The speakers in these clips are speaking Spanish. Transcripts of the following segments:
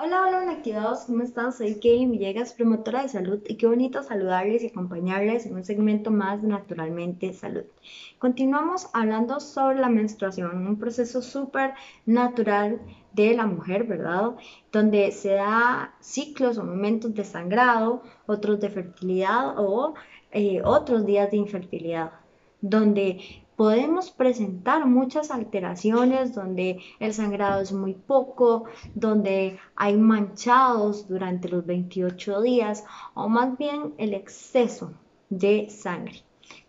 Hola, hola, activados, ¿cómo están? Soy Kaylin Villegas, promotora de salud, y qué bonito saludarles y acompañarles en un segmento más de Naturalmente Salud. Continuamos hablando sobre la menstruación, un proceso súper natural de la mujer, ¿verdad? Donde se da ciclos o momentos de sangrado, otros de fertilidad o eh, otros días de infertilidad, donde podemos presentar muchas alteraciones donde el sangrado es muy poco, donde hay manchados durante los 28 días o más bien el exceso de sangre.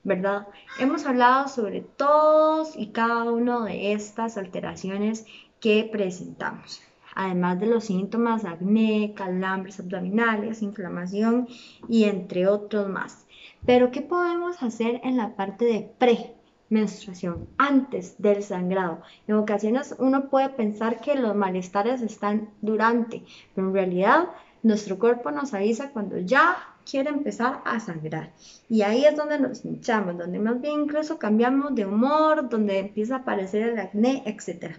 ¿Verdad? Hemos hablado sobre todos y cada una de estas alteraciones que presentamos además de los síntomas acné, calambres abdominales, inflamación y entre otros más. Pero, ¿qué podemos hacer en la parte de pre? Menstruación, antes del sangrado. En ocasiones uno puede pensar que los malestares están durante, pero en realidad nuestro cuerpo nos avisa cuando ya quiere empezar a sangrar. Y ahí es donde nos hinchamos, donde más bien incluso cambiamos de humor, donde empieza a aparecer el acné, etc.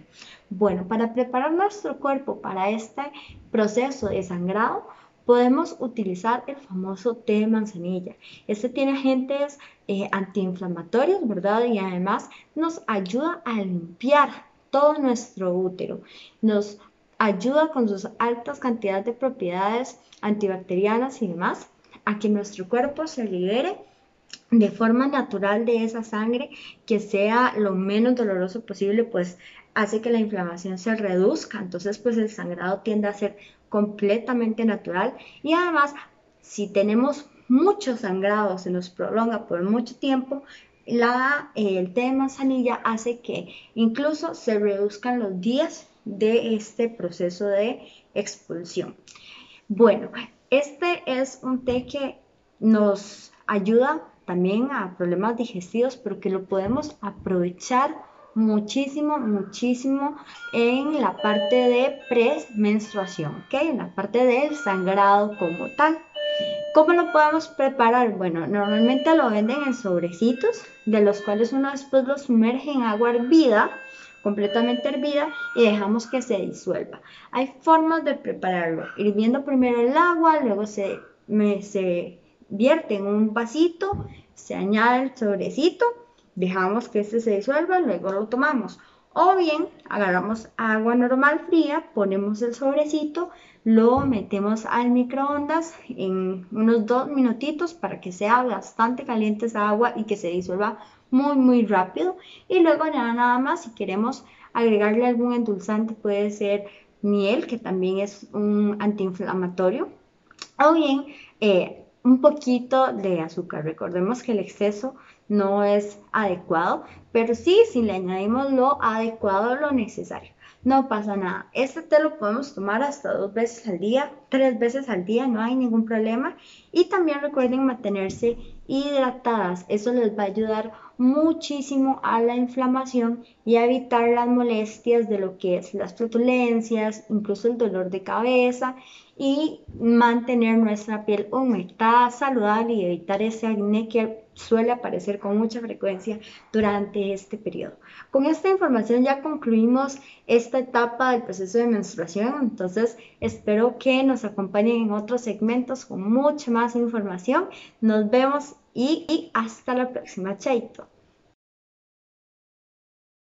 Bueno, para preparar nuestro cuerpo para este proceso de sangrado, podemos utilizar el famoso té de manzanilla. Este tiene agentes eh, antiinflamatorios, ¿verdad? Y además nos ayuda a limpiar todo nuestro útero. Nos ayuda con sus altas cantidades de propiedades antibacterianas y demás a que nuestro cuerpo se libere de forma natural de esa sangre que sea lo menos doloroso posible, pues hace que la inflamación se reduzca, entonces pues el sangrado tiende a ser completamente natural y además si tenemos mucho sangrado, se nos prolonga por mucho tiempo, la, el té de manzanilla hace que incluso se reduzcan los días de este proceso de expulsión. Bueno, este es un té que nos ayuda también a problemas digestivos, pero que lo podemos aprovechar muchísimo, muchísimo en la parte de premenstruación, ¿ok? En la parte del sangrado como tal. ¿Cómo lo podemos preparar? Bueno, normalmente lo venden en sobrecitos, de los cuales uno después lo sumerge en agua hervida, completamente hervida, y dejamos que se disuelva. Hay formas de prepararlo. Hirviendo primero el agua, luego se, se vierte en un vasito, se añade el sobrecito dejamos que este se disuelva, luego lo tomamos. O bien agarramos agua normal fría, ponemos el sobrecito, lo metemos al microondas en unos dos minutitos para que sea bastante caliente esa agua y que se disuelva muy muy rápido. Y luego ya nada más si queremos agregarle algún endulzante puede ser miel que también es un antiinflamatorio o bien eh, un poquito de azúcar. Recordemos que el exceso no es adecuado, pero sí, si le añadimos lo adecuado, lo necesario. No pasa nada. Este té lo podemos tomar hasta dos veces al día, tres veces al día, no hay ningún problema. Y también recuerden mantenerse hidratadas. Eso les va a ayudar muchísimo a la inflamación y a evitar las molestias de lo que es las flatulencias, incluso el dolor de cabeza y mantener nuestra piel humectada, saludable y evitar ese acné que suele aparecer con mucha frecuencia durante este periodo. Con esta información ya concluimos esta etapa del proceso de menstruación, entonces espero que nos acompañen en otros segmentos con mucha más información. Nos vemos y, hasta la próxima. Chaito.